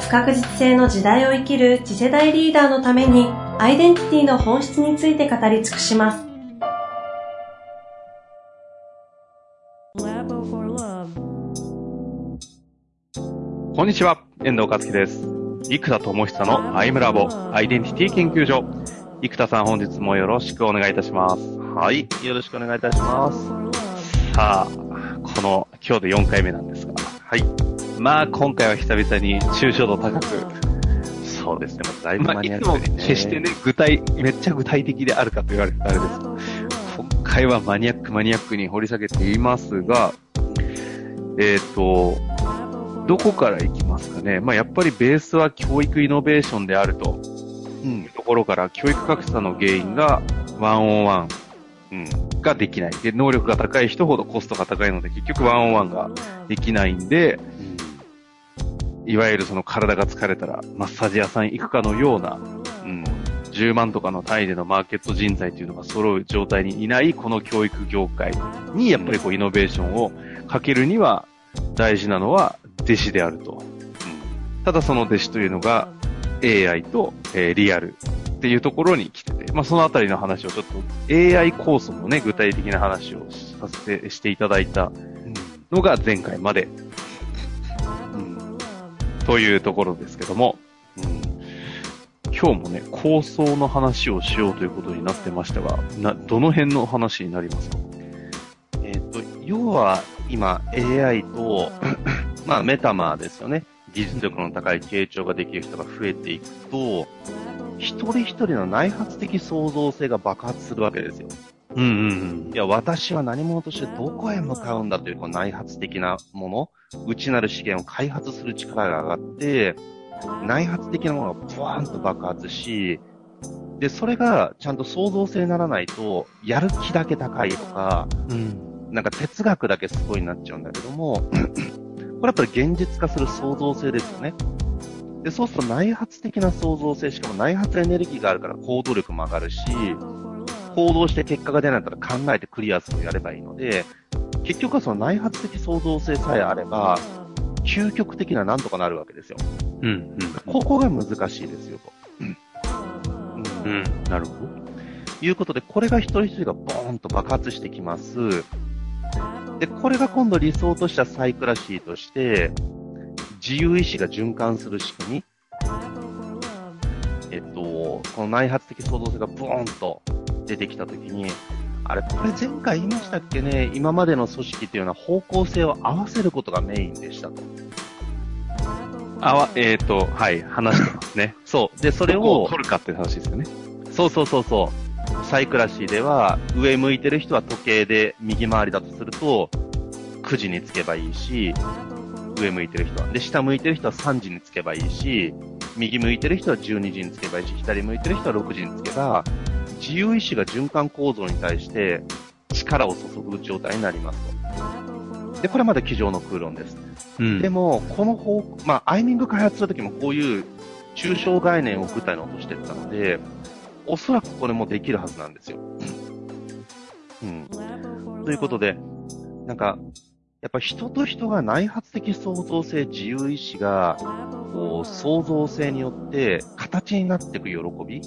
不確実性の時代を生きる次世代リーダーのためにアイデンティティの本質について語り尽くします。こんにちは、遠藤和樹です。生田智久のアイムラボアイデンティティ研究所。生田さん本日もよろしくお願いいたします。はい、よろしくお願いいたします。さあ、この今日で4回目なんですが、はい。まあ今回は久々に抽象度高く、そうですね、だいぶマニアックに、ね、決してね、具体、めっちゃ具体的であるかと言われるとあれです今回はマニアックマニアックに掘り下げていますが、えっ、ー、と、どこから行きますかね。まあ、やっぱりベースは教育イノベーションであると、うん、ところから教育格差の原因がワンオンワン、うん、ができない。で、能力が高い人ほどコストが高いので、結局ワンオンワンができないんで、うん、いわゆるその体が疲れたらマッサージ屋さん行くかのような、うん、10万とかの単位でのマーケット人材というのが揃う状態にいないこの教育業界にやっぱりこうイノベーションをかけるには大事なのは弟子であると。ただその弟子というのが AI と、えー、リアルっていうところに来てて、まあそのあたりの話をちょっと AI 構想のね、具体的な話をさせて、していただいたのが前回まで、というところですけども、うん、今日もね、構想の話をしようということになってましたが、な、どの辺の話になりますか？えっ、ー、と、要は今 AI と まあ、メタマーですよね。技術力の高い傾聴ができる人が増えていくと、一人一人の内発的創造性が爆発するわけですよ。うんうんうん。いや、私は何者としてどこへ向かうんだというこの内発的なもの、内なる資源を開発する力が上がって、内発的なものがブワーンと爆発し、で、それがちゃんと創造性にならないと、やる気だけ高いとか、うん、なんか哲学だけすごいになっちゃうんだけども、これやっぱり現実化する創造性ですよね。で、そうすると内発的な創造性、しかも内発エネルギーがあるから行動力も上がるし、行動して結果が出ないんだったら考えてクリアするをやればいいので、結局はその内発的創造性さえあれば、究極的ななんとかなるわけですよ。うん、うん。ここが難しいですよ、と。うん。うん、なるほど。いうことで、これが一人一人がボーンと爆発してきます。で、これが今度理想としたサイクラシーとして、自由意志が循環する仕組み。えっと、この内発的創造性がブーンと出てきたときに、あれ、これ前回言いましたっけね、今までの組織っていうのは方向性を合わせることがメインでしたと。あわ、えっ、ー、と、はい、話してますね。そう。で、それを。取るかって話ですよね。そうそうそうそう。サイクラシーでは、上向いてる人は時計で右回りだとすると、9時につけばいいし、上向いてる人は。で、下向いてる人は3時につけばいいし、右向いてる人は12時につけばいいし、左向いてる人は6時につけば、自由意志が循環構造に対して力を注ぐ状態になりますと。で、これまで机上の空論です。うん、でも、この方、まあ、アイミング開発するときもこういう抽象概念を舞台に落としていったので、おそらくこれもできるはずなんですよ。うん。ということで、なんか、やっぱ人と人が内発的創造性、自由意志が、こう、創造性によって形になっていく喜び。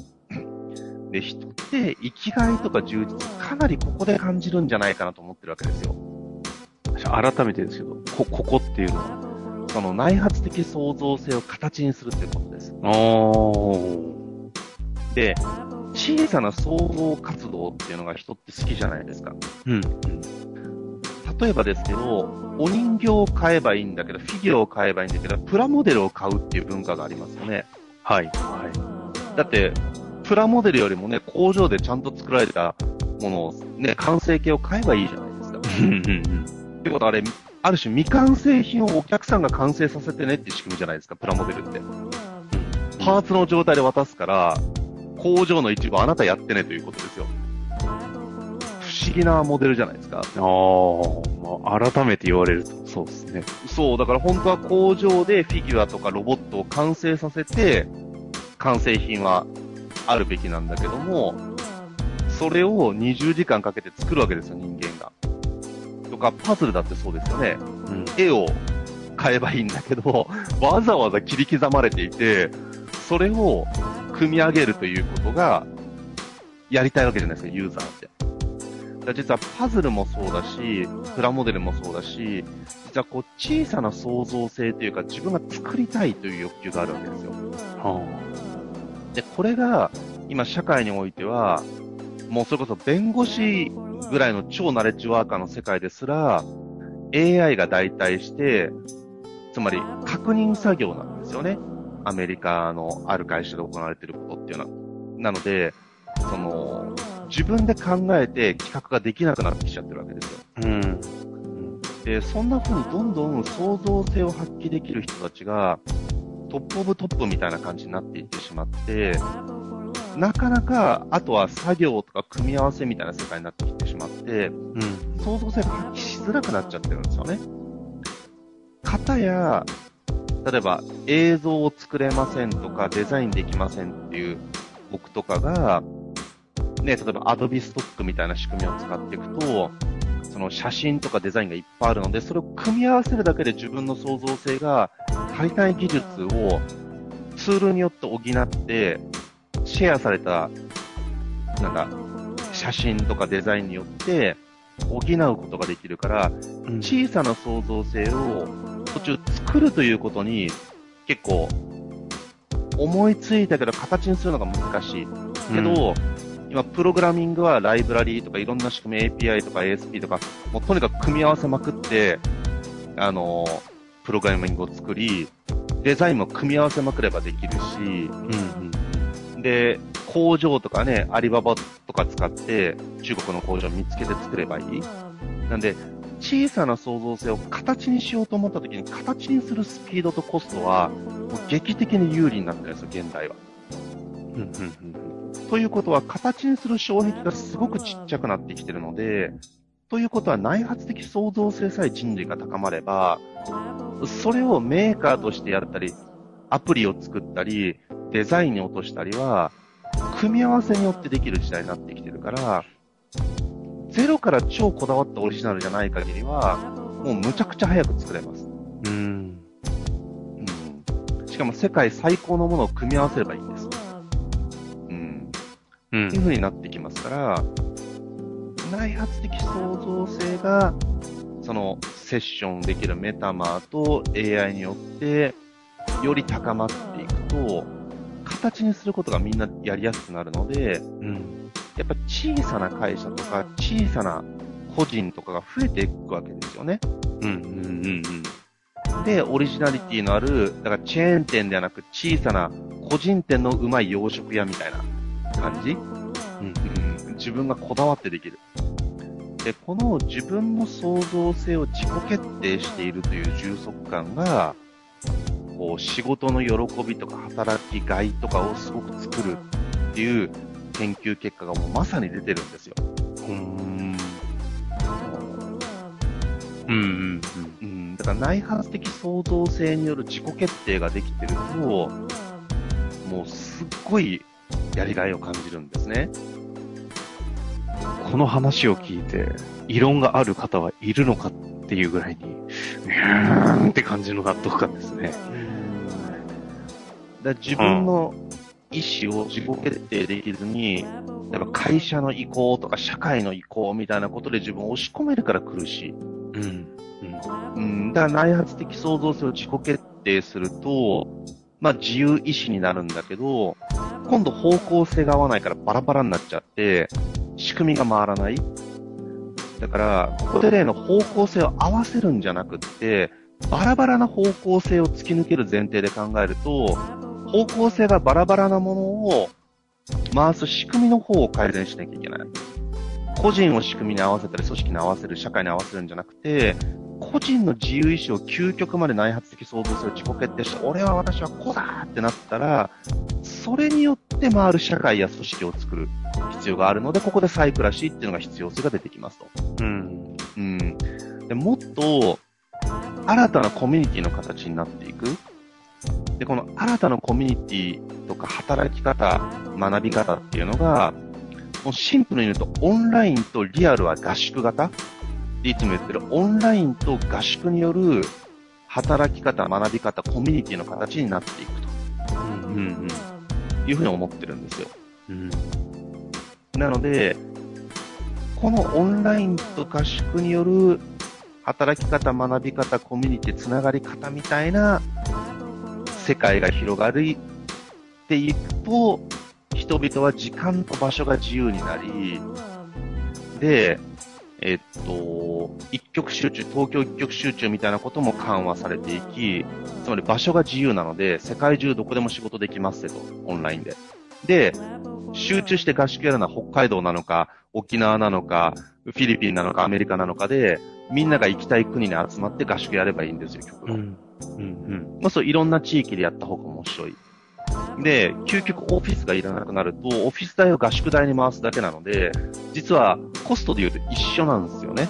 で、人って生きがいとか充実、かなりここで感じるんじゃないかなと思ってるわけですよ。改めてですけど、こ、ここっていうのはその内発的創造性を形にするっていうことです。で、小さな創造活動っていうのが人って好きじゃないですか。うん。例えばですけど、お人形を買えばいいんだけど、フィギュアを買えばいいんだけど、プラモデルを買うっていう文化がありますよね。はい。はい。だって、プラモデルよりもね、工場でちゃんと作られたものを、ね、完成形を買えばいいじゃないですか。ってことはあれ、ある種未完成品をお客さんが完成させてねって仕組みじゃないですか、プラモデルって。パーツの状態で渡すから、工場の一部あなたやってねということですよ。不思議なモデルじゃないですか。ああ、まあ、改めて言われると、そうですね。そう、だから本当は工場でフィギュアとかロボットを完成させて、完成品はあるべきなんだけども、それを20時間かけて作るわけですよ、人間が。とか、パズルだってそうですよね。うん、絵を買えばいいんだけど、わざわざ切り刻まれていて、それを組み上げるということが、やりたいわけじゃないですか、ユーザーって。実はパズルもそうだし、プラモデルもそうだし、実はこう小さな創造性というか自分が作りたいという欲求があるわけですよ。はあ、で、これが今社会においては、もうそれこそ弁護士ぐらいの超ナレッジワーカーの世界ですら、AI が代替して、つまり確認作業なんですよね。アメリカのある会社で行われていることっていうのは。なので、その、自分で考えて企画ができなくなってきちゃってるわけですよ。うん。で、そんな風にどんどん創造性を発揮できる人たちが、トップオブトップみたいな感じになっていってしまって、なかなか、あとは作業とか組み合わせみたいな世界になってきてしまって、うん、創造性が発揮しづらくなっちゃってるんですよね。型や、例えば映像を作れませんとかデザインできませんっていう僕とかが、ね、例えば Adobe Stock みたいな仕組みを使っていくと、その写真とかデザインがいっぱいあるので、それを組み合わせるだけで自分の創造性が足りない技術をツールによって補って、シェアされた、なんだ、写真とかデザインによって補うことができるから、小さな創造性を途中作るということに結構思いついたけど形にするのが難しい。けど、うん、今、プログラミングはライブラリーとかいろんな仕組み、API とか ASP とか、もうとにかく組み合わせまくって、あの、プログラミングを作り、デザインも組み合わせまくればできるし、うんうん、で、工場とかね、アリババとか使って中国の工場を見つけて作ればいい。なんで、小さな創造性を形にしようと思った時に形にするスピードとコストはもう劇的に有利になってるんですよ、現代は。ということは形にする障壁がすごくちっちゃくなってきてるので、ということは内発的創造性さえ人類が高まれば、それをメーカーとしてやったり、アプリを作ったり、デザインに落としたりは、組み合わせによってできる時代になってきてるから、ゼロから超こだわったオリジナルじゃない限りは、もうむちゃくちゃ早く作れます。うん。うん。しかも世界最高のものを組み合わせればいいんです。うん。うん。っていう風になってきますから、内発的創造性が、そのセッションできるメタマーと AI によって、より高まっていくと、形にすることがみんなやりやすくなるので、うん、やっぱ小さな会社とか小さな個人とかが増えていくわけですよね。うん、うん、うん、うん。で、オリジナリティのある、だからチェーン店ではなく小さな個人店のうまい洋食屋みたいな感じ、うん、うん、自分がこだわってできる。で、この自分の創造性を自己決定しているという充足感が、こう仕事の喜びとか働きがいとかをすごく作るっていう研究結果がもうまさに出てるんですよ。うん。うんうんうん。だから内発的創造性による自己決定ができてると、もうすっごいやりがいを感じるんですね。この話を聞いて、異論がある方はいるのかっていうぐらいに、うーんって感じの納得感ですね。だ自分の意思を自己決定できずに、やっぱ会社の意向とか社会の意向みたいなことで自分を押し込めるから苦しい。うん。うん。うん、だから内発的創造性を自己決定すると、まあ自由意志になるんだけど、今度方向性が合わないからバラバラになっちゃって、仕組みが回らない。だから、ここで例の方向性を合わせるんじゃなくって、バラバラな方向性を突き抜ける前提で考えると、方向性がバラバラなものを回す仕組みの方を改善しなきゃいけない。個人を仕組みに合わせたり、組織に合わせる、社会に合わせるんじゃなくて、個人の自由意志を究極まで内発的想像する自己決定して、俺は私はこうだってなったら、それによって回る社会や組織を作る必要があるので、ここでサイクラシーっていうのが必要性が出てきますと。うん。うん。でもっと、新たなコミュニティの形になっていく。で、この新たなコミュニティとか働き方、学び方っていうのが、もうシンプルに言うと、オンラインとリアルは合宿型っていつも言ってる、オンラインと合宿による働き方、学び方、コミュニティの形になっていくと。うんうんうん。いうふうに思ってるんですよ。うん。なので、このオンラインと合宿による働き方、学び方、コミュニティ、つながり方みたいな世界が広がるっていくと、人々は時間と場所が自由になり、で、えっと、一極集中、東京一極集中みたいなことも緩和されていき、つまり場所が自由なので、世界中どこでも仕事できますよと、オンラインで。で、集中して合宿やるのは北海道なのか、沖縄なのか、フィリピンなのか、アメリカなのかで、みんなが行きたい国に集まって合宿やればいいんですよ、極論。うん。うんうん。まあそう、いろんな地域でやった方が面白い。で、究極オフィスがいらなくなると、オフィス代を合宿代に回すだけなので、実はコストで言うと一緒なんですよね。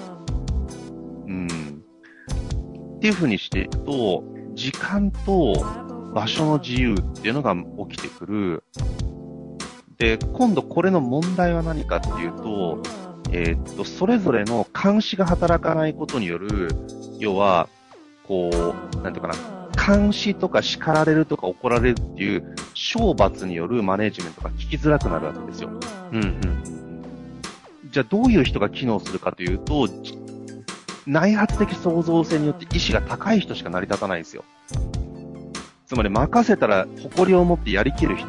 うん。っていう風にしていくと、時間と場所の自由っていうのが起きてくる。で、今度これの問題は何かっていうと、えー、っと、それぞれの監視が働かないことによる、要は、こう、なんていうかな、監視とか叱られるとか怒られるっていう、懲罰によるマネジメントが聞きづらくなるわけですよ。うんうん。じゃあどういう人が機能するかというと、内発的創造性によって意志が高い人しか成り立たないんですよ。つまり任せたら誇りを持ってやりきる人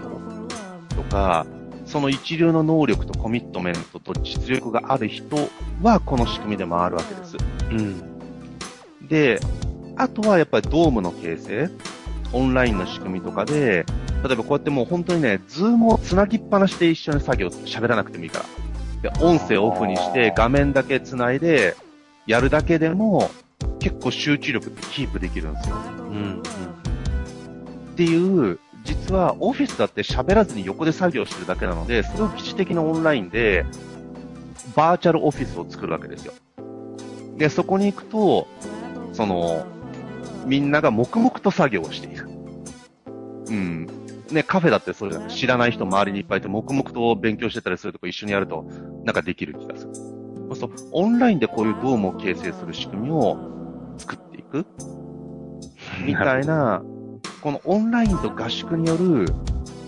とか、その一流の能力とコミットメントと実力がある人はこの仕組みで回るわけです。うん。で、あとはやっぱりドームの形成、オンラインの仕組みとかで、例えばこうやってもう本当にね、ズームをつなぎっぱなしで一緒に作業喋らなくてもいいから。で、音声オフにして画面だけつないで、やるだけでも、結構集中力ってキープできるんですよ。うん。うん、っていう、実はオフィスだって喋らずに横で作業してるだけなので、それを擬似的なオンラインで、バーチャルオフィスを作るわけですよ。で、そこに行くと、その、みんなが黙々と作業をしている。うん。ね、カフェだってそれ知らない人周りにいっぱいいて、黙々と勉強してたりするとこ一緒にやると、なんかできる気がする。そうすると、オンラインでこういうドームを形成する仕組みを作っていく。みたいな、このオンラインと合宿による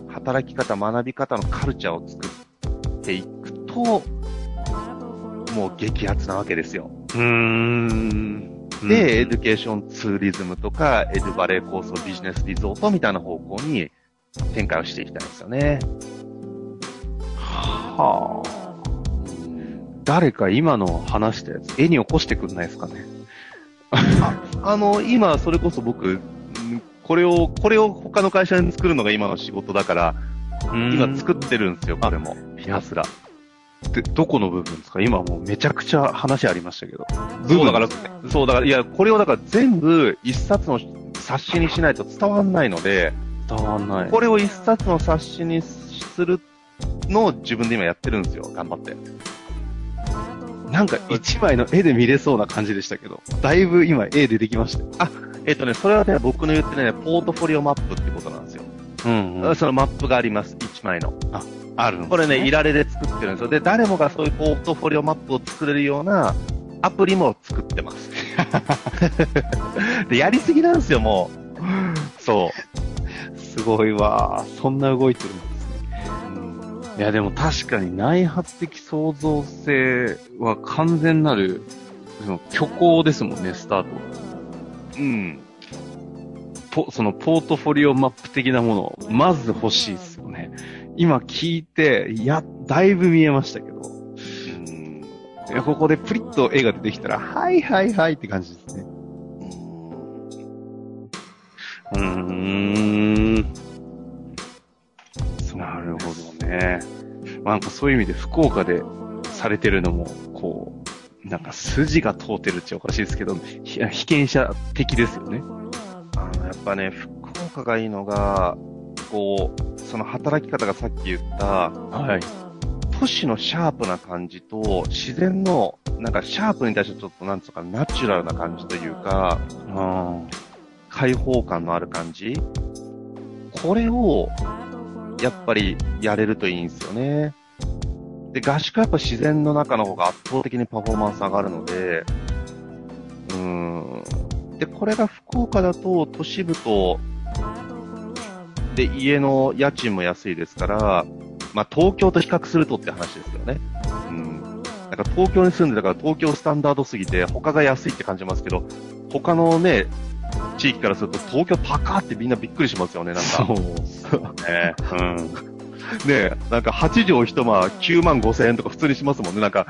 働き方、学び方のカルチャーを作っていくと、もう激アツなわけですよ。うーん。で、エデュケーションツーリズムとか、エデュバレー構想ビジネスリゾートみたいな方向に展開をしていきたいんですよね。はあ。誰か今の話したやつ、絵に起こしてくんないですかね。ああの、今、それこそ僕、これを、これを他の会社に作るのが今の仕事だから、今作ってるんですよ、これも。ひたすら。で、どこの部分ですか？今もうめちゃくちゃ話ありましたけど。そうだから、そうだから、いや、これをだから全部一冊の冊子にしないと伝わんないので、伝わんない。これを一冊の冊子にするのを自分で今やってるんですよ、頑張って。なんか一枚の絵で見れそうな感じでしたけど、だいぶ今絵でできました。あ、えっ、ー、とね、それはね、僕の言ってね、ポートフォリオマップってことなんですよ。うん、うん、そのマップがあります、一枚の。あ、あるんです、ね、これね、いられで作ってるんですよ。で、誰もがそういうポートフォリオマップを作れるようなアプリも作ってます。で、やりすぎなんですよ、もう。そう。すごいわ。そんな動いてるんですね。うん、いや、でも確かに内発的創造性は完全なる、虚構ですもんね、スタートうん。ポそのポートフォリオマップ的なものをまず欲しいです。今聞いて、いや、だいぶ見えましたけど。うん。ここでプリッと絵が出てきたら、はいはいはいって感じですね。うーん。なるほどね。まあ、なんかそういう意味で福岡でされてるのも、こなんか筋が通ってるっておかしいですけど、被験者的ですよね。あの、やっぱね、福岡がいいのが、こう、その働き方がさっき言った、はい。都市のシャープな感じと、自然の、なんかシャープに対してちょっとなんつうか、ナチュラルな感じというか、うん、開放感のある感じこれを、やっぱりやれるといいんですよね。で、合宿はやっぱ自然の中の方が圧倒的にパフォーマンス上がるので、うーん。で、これが福岡だと都市部と、で、家の家賃も安いですから、まあ、東京と比較するとって話ですよね。うん。なんか東京に住んでたから東京スタンダードすぎて他が安いって感じますけど、他のね、地域からすると東京高ってみんなびっくりしますよね、なんか。そう。ね、うん。ねなんか8畳一間9万5千円とか普通にしますもんね。なんか、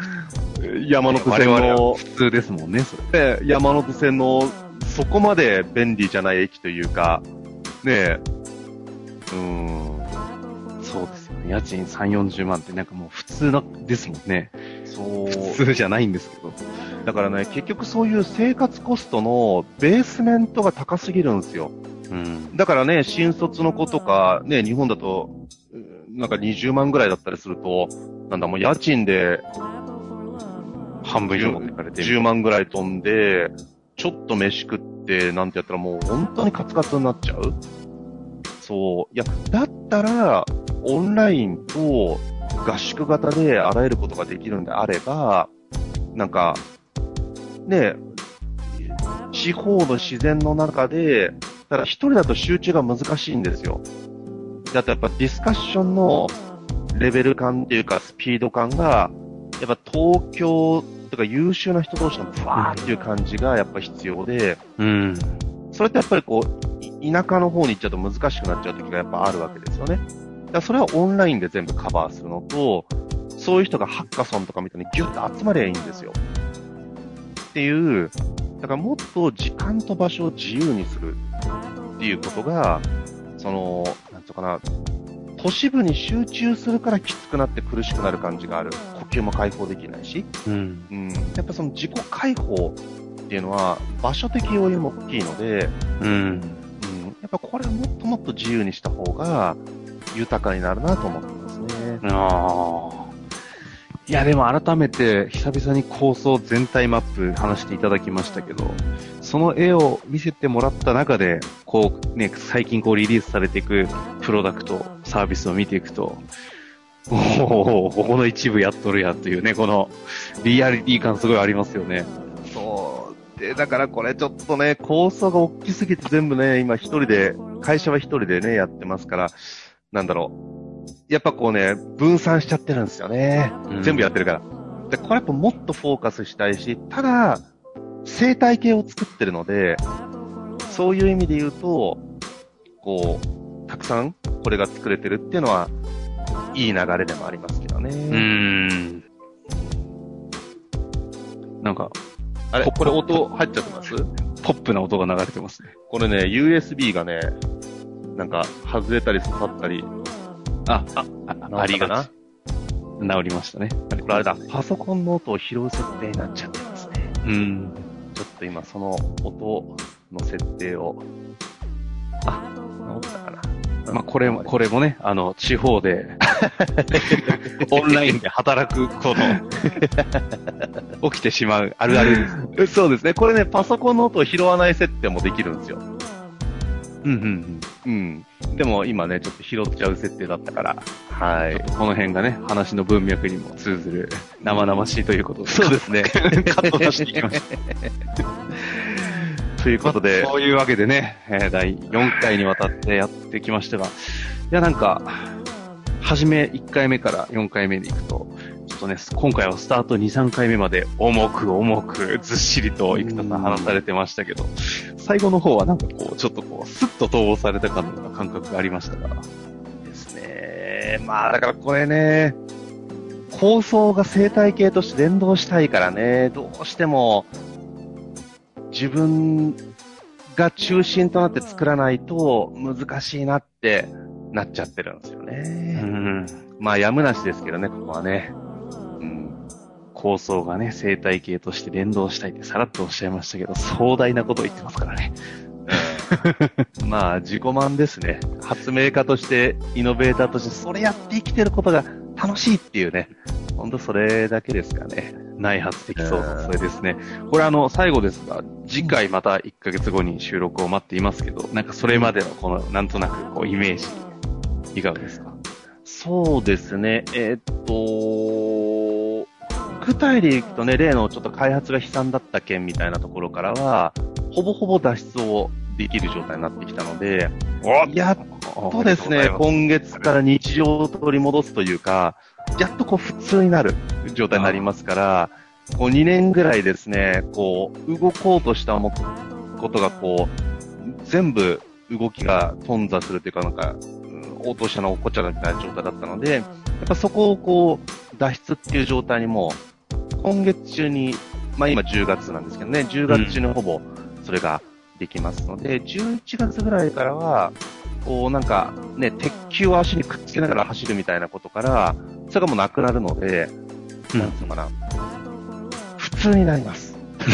山手線の、普通ですもんね、それ。山手線のそこまで便利じゃない駅というか、ねうん、そうですよね。家賃3、40万ってなんかもう普通な、ですもんね。そう。普通じゃないんですけど。だからね、結局そういう生活コストのベースメントが高すぎるんですよ。うん。だからね、新卒の子とか、ね、日本だとなんか20万ぐらいだったりすると、なんだもう家賃で、半分以上持ってかれて10万ぐらい飛んで、ちょっと飯食って、なんてやったらもう本当にカツカツになっちゃうそう。いや、だったら、オンラインと合宿型であらゆることができるんであれば、なんか、ね、地方の自然の中で、ただ一人だと集中が難しいんですよ。だとやっぱディスカッションのレベル感っていうかスピード感が、やっぱ東京とか優秀な人同士のブワーっていう感じがやっぱ必要で、うん。それってやっぱりこう、田舎の方に行っちゃうと難しくなっちゃう時がやっぱあるわけですよね。だからそれはオンラインで全部カバーするのと、そういう人がハッカソンとかみたいにギュッと集まりゃいいんですよ。っていう、だからもっと時間と場所を自由にするっていうことが、その、つうかな、都市部に集中するからきつくなって苦しくなる感じがある。呼吸も解放できないし。うん。うん。やっぱその自己解放っていうのは場所的要因も大きいので、うん。これはもっともっと自由にした方が豊かになるなと思ってますね。ああ。いや、でも改めて久々に構想全体マップ話していただきましたけど、その絵を見せてもらった中で、こうね、最近こうリリースされていくプロダクト、サービスを見ていくと、おお、ここの一部やっとるやんというね、このリアリティ感すごいありますよね。で、だからこれちょっとね、構想が大きすぎて全部ね、今一人で、会社は一人でね、やってますから、なんだろう。やっぱこうね、分散しちゃってるんですよね。うん、全部やってるから。で、これやっぱもっとフォーカスしたいし、ただ、生態系を作ってるので、そういう意味で言うと、こう、たくさんこれが作れてるっていうのは、いい流れでもありますけどね。うん。なんか、あれ？これ音入っちゃってます？ポップな音が流れてますね。これね、USB がね、なんか外れたり刺さったりあ、あ、あありがち。治りましたね。あれ、これあれだ。パソコンの音を拾う設定になっちゃってますね。うん。ちょっと今その音の設定を、あ、治ったかな？まあ、これも、これもね、あの、地方で オンラインで働くこと 起きてしまうあるあるです。そうですね。これね、パソコンの音を拾わない設定もできるんですよ。うんうんうん。うん。でも今ね、ちょっと拾っちゃう設定だったから、はい。この辺がね、話の文脈にも通ずる生々しいということで。そうですね。カットさせていきました。ということで、まあ、そういうわけでね、えー、第4回にわたってやってきましたが、いやなんか、初め1回目から4回目に行くと、ちょっとね、今回はスタート2、3回目まで重く重くずっしりと生田さん話されてましたけど、最後の方はなんかこう、ちょっとこう、スッと統合されたかのような感覚がありましたから。ですね。まあだからこれね、構想が生態系として連動したいからね、どうしても自分が中心となって作らないと難しいなってなっちゃってるんですよね。うん。まあやむなしですけどね、ここはね。構想がね、生態系として連動したいってさらっとおっしゃいましたけど、壮大なことを言ってますからね。まあ、自己満ですね。発明家として、イノベーターとして、それやって生きてることが楽しいっていうね。ほんとそれだけですかね。内発的そうそれですね。これあの、最後ですが、次回また1ヶ月後に収録を待っていますけど、なんかそれまでのこの、なんとなくこう、イメージ、いかがですか？そうですね。えー、っと、具体でいくとね、例のちょっと開発が悲惨だった件みたいなところからは、ほぼほぼ脱出をできる状態になってきたので、やっとですね、今月から日常を取り戻すというか、やっとこう普通になる状態になりますから、こう2年ぐらいですね、こう、動こうとしたことがこう、全部動きが頓挫するというか、なんか、応答者のおこちゃみたいな状態だったので、やっぱそこをこう、脱出っていう状態にも、今月中に、まあ今10月なんですけどね、10月中にほぼそれができますので、11月ぐらいからは、こうなんかね、鉄球を足にくっつけながら走るみたいなことから、それがもうなくなるので、うん、なんつうのかな、普通になります。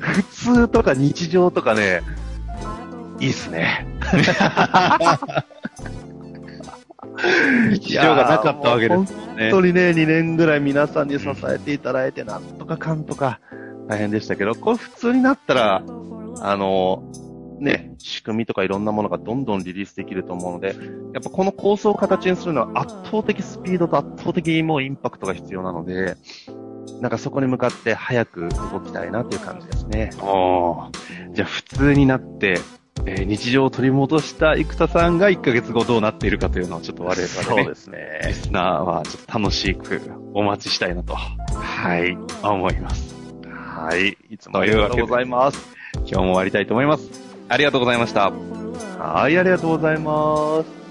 普通とか日常とかね、いいっすね。日常がなかったわけですね。本当にね、2年ぐらい皆さんに支えていただいて、なんとかかんとか大変でしたけど、これ普通になったら、あの、ね、仕組みとかいろんなものがどんどんリリースできると思うので、やっぱこの構想を形にするのは圧倒的スピードと圧倒的もうインパクトが必要なので、なんかそこに向かって早く動きたいなっていう感じですね。ああ。じゃあ普通になって、えー、日常を取り戻した生田さんが1ヶ月後どうなっているかというのをちょっと我々ね、そうですね。リスナーはちょっと楽しくお待ちしたいなと、はい、思います。はい。いつもありがとうございます。今日も終わりたいと思います。ありがとうございました。はい、ありがとうございます。